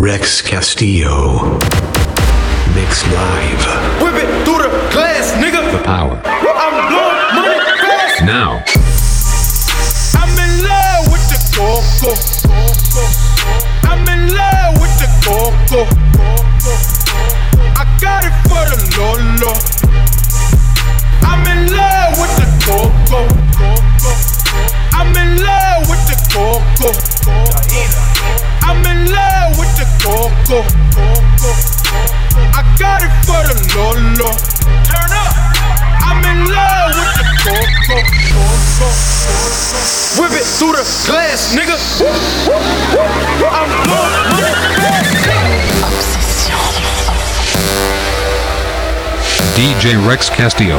Rex Castillo. Mixed live. go. I got it for the Lolo. Turn up. I'm in love with the Coco. Whip it through the glass, nigga. I'm. DJ Rex Castillo.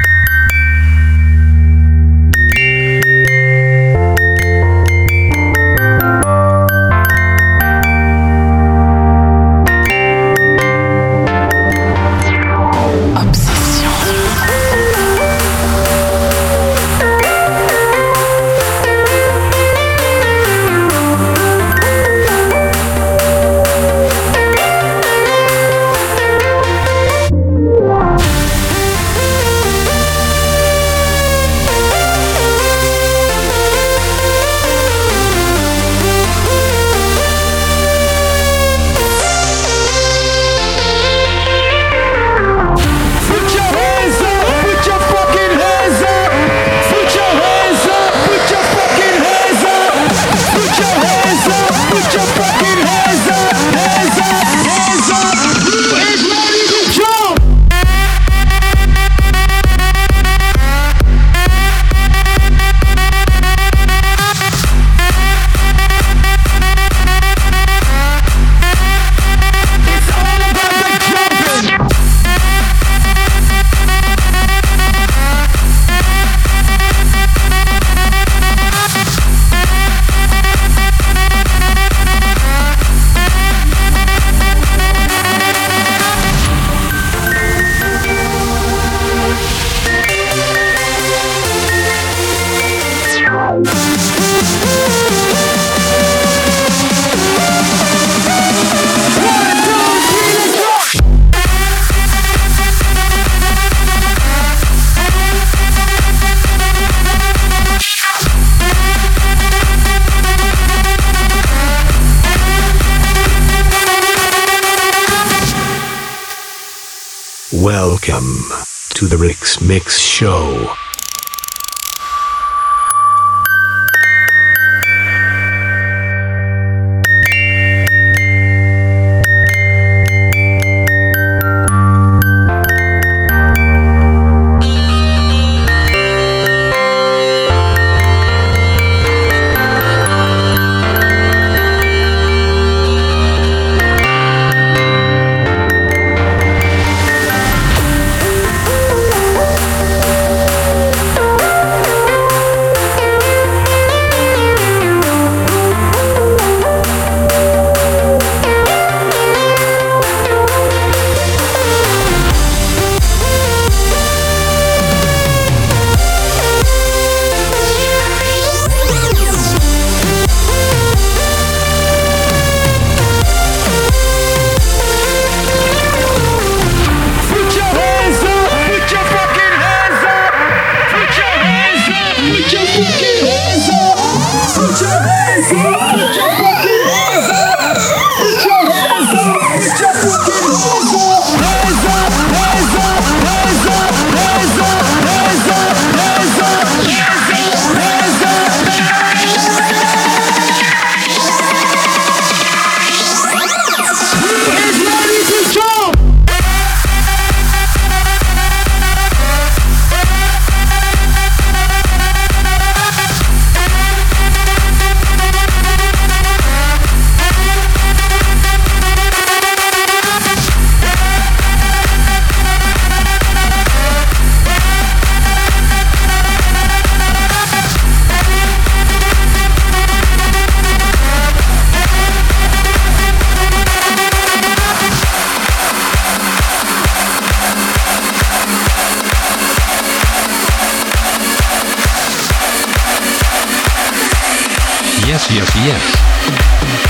yes, yes, yes.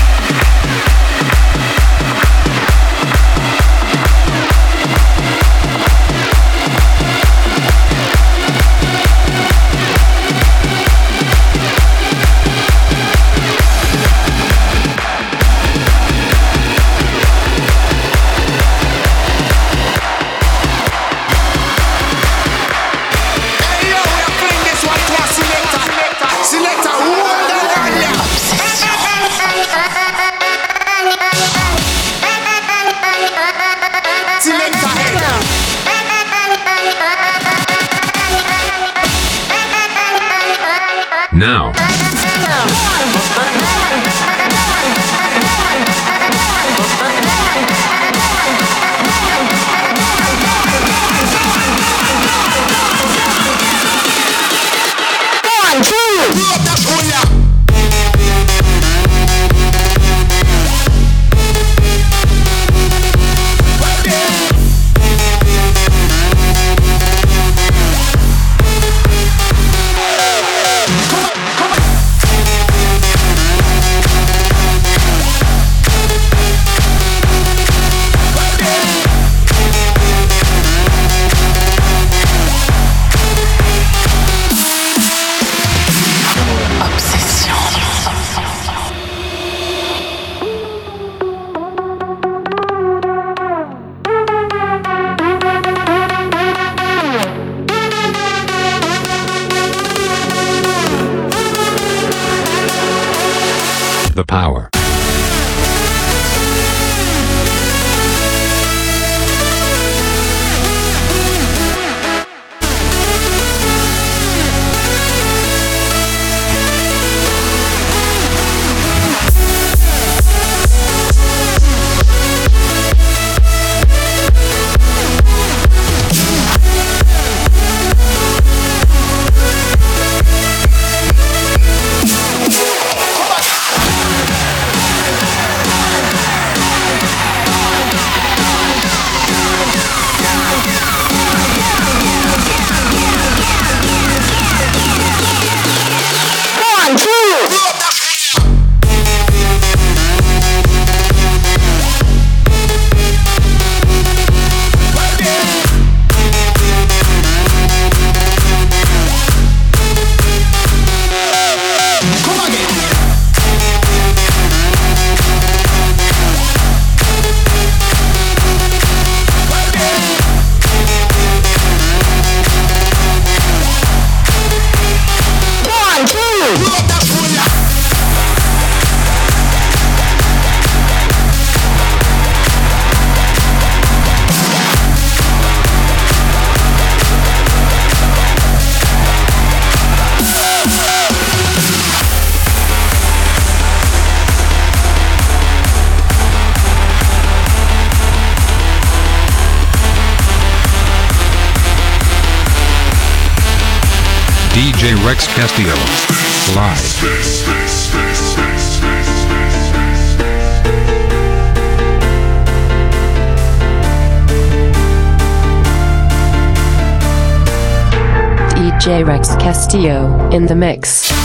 Rex Castillo. Live. Rex Castillo in the mix.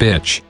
Pet.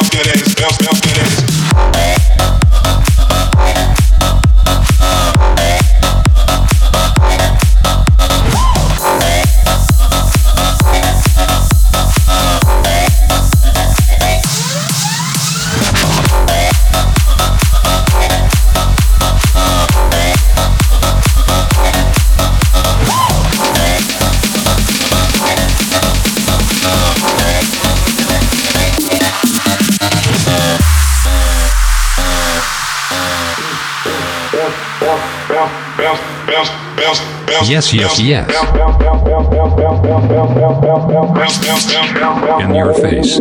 Bounce that ass, bounce, bounce that ass. Bounce, yes, yes. In your face.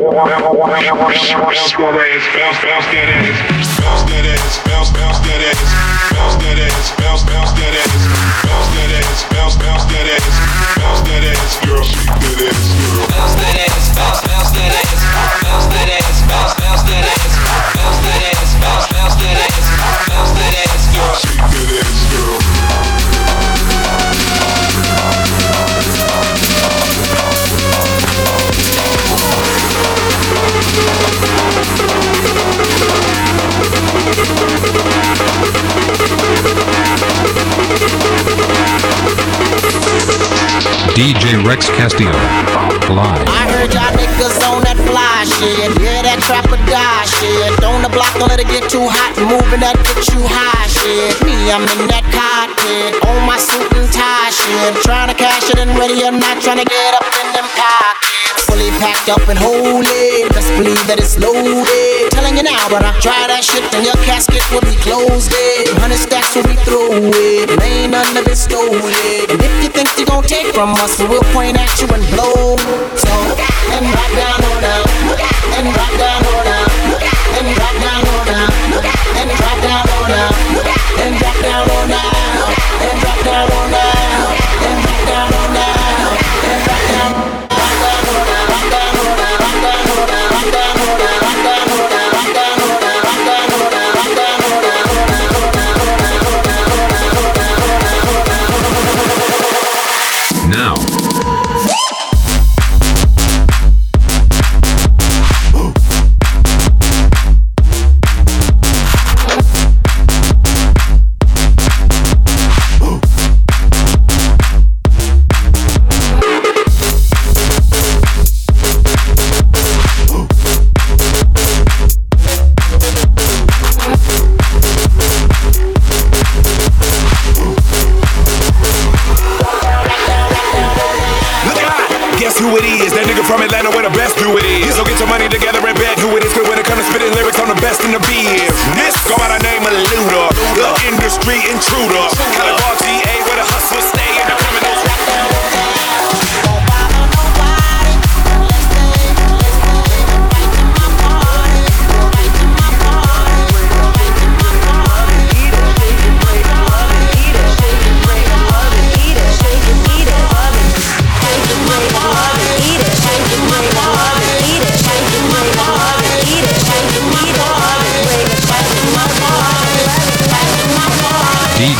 Bounce, DJ Rex Castillo. Live. I heard y'all niggas on that fly shit. Yeah, that trap or die shit. The block, don't let it get too hot. Moving that get you high shit. Me, I'm in that cockpit. On my suit and tie shit. Trying to cash it and ready not. Trying to get up in them. Fully packed up and holy. Best believe that it's loaded. Telling you now, but I Try that shit, then your casket will be closed. It. Hundred stacks will be throw it. And ain't none of it stolen. And if you think you gon' take from us, we will point at you and blow. So, and rock down on. And rock down on. The best do it is. So get your money together and bet who it is. Cause when it comes to spitting lyrics, I'm the best in the biz. This go by the name of Luda, the industry intruder.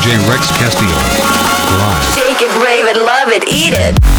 DJ Rex Castillo. Live. Shake it, rave it, love it, eat it.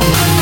now.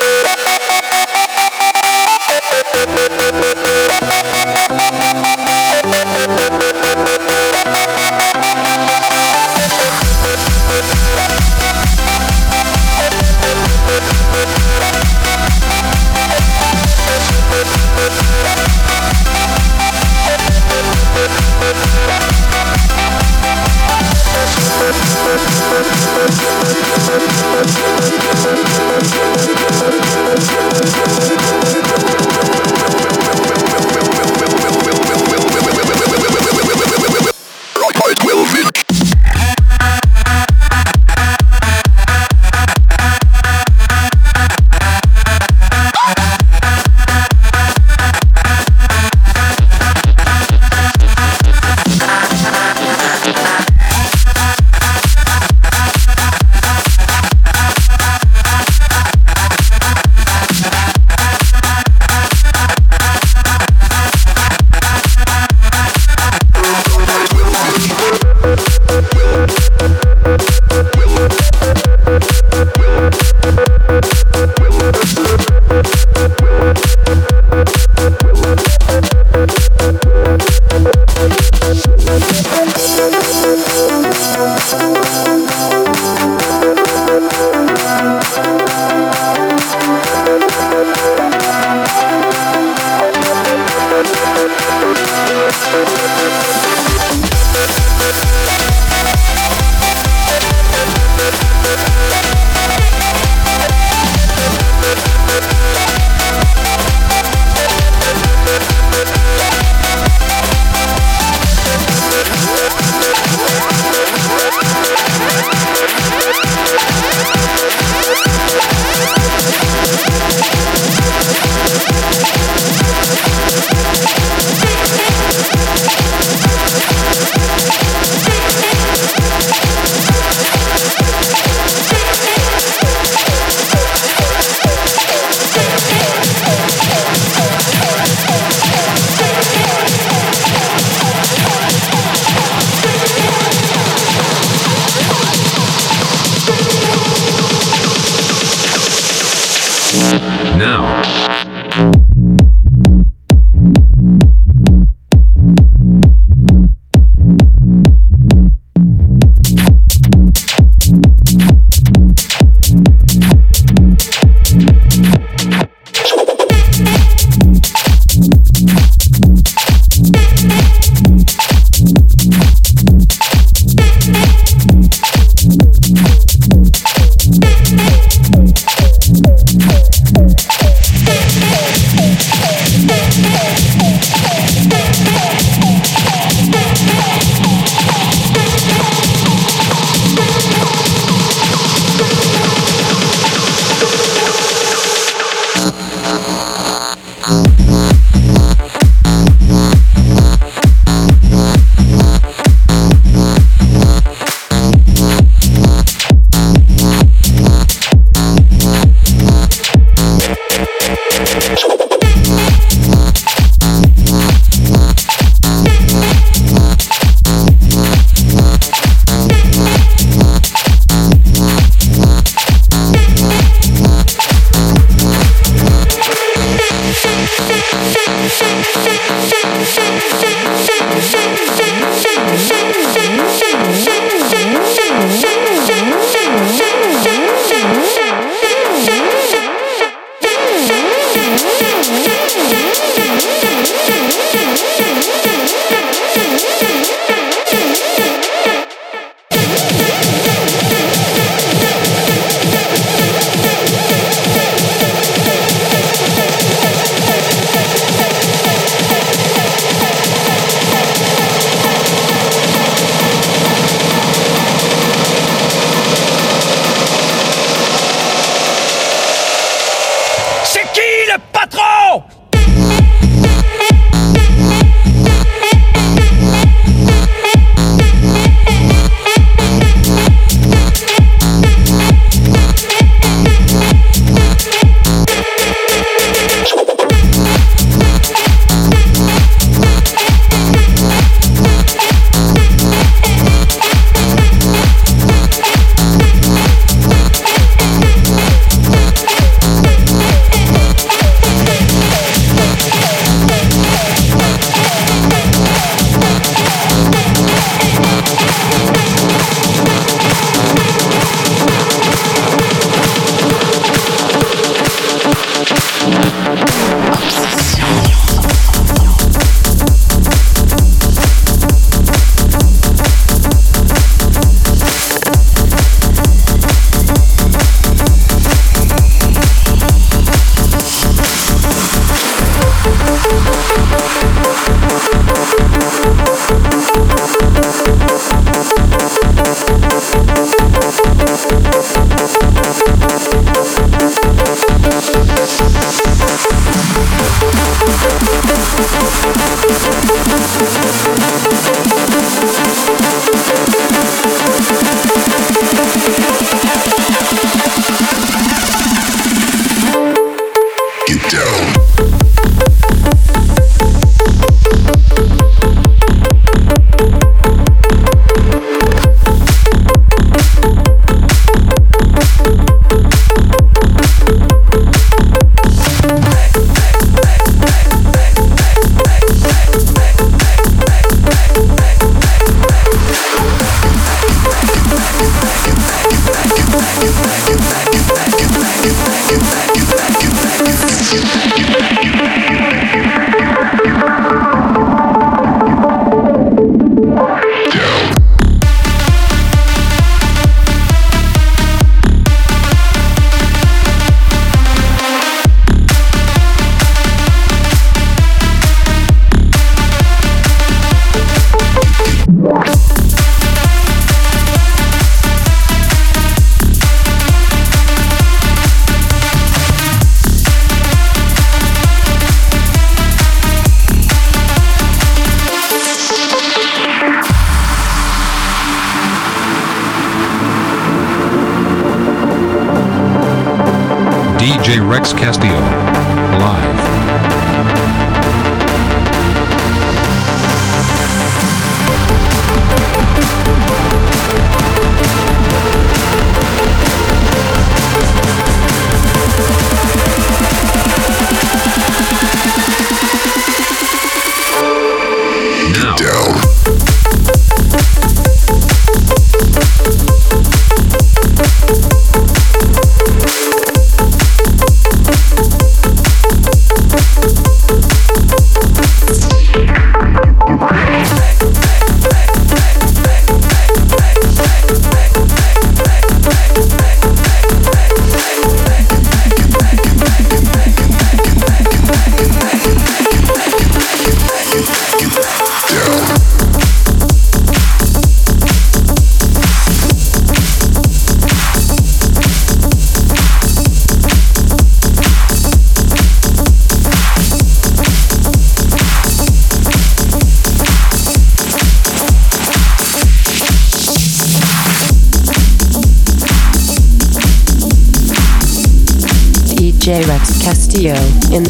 Castillo.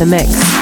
The mix.